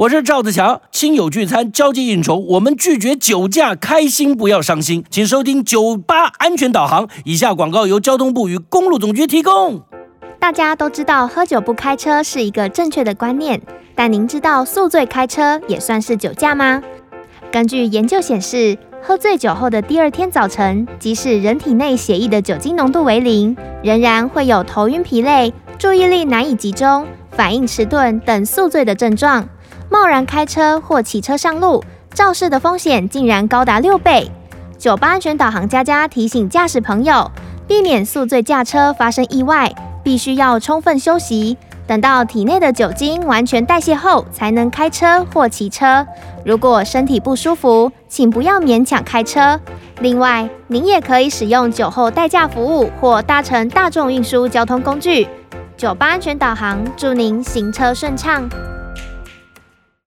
我是赵子强，亲友聚餐、交际应酬，我们拒绝酒驾，开心不要伤心。请收听酒吧安全导航。以下广告由交通部与公路总局提供。大家都知道喝酒不开车是一个正确的观念，但您知道宿醉开车也算是酒驾吗？根据研究显示，喝醉酒后的第二天早晨，即使人体内血液的酒精浓度为零，仍然会有头晕、疲累、注意力难以集中、反应迟钝等宿醉的症状。贸然开车或骑车上路，肇事的风险竟然高达六倍。酒吧安全导航佳佳提醒驾驶朋友，避免宿醉驾车发生意外，必须要充分休息，等到体内的酒精完全代谢后，才能开车或骑车。如果身体不舒服，请不要勉强开车。另外，您也可以使用酒后代驾服务或搭乘大众运输交通工具。酒吧安全导航，祝您行车顺畅。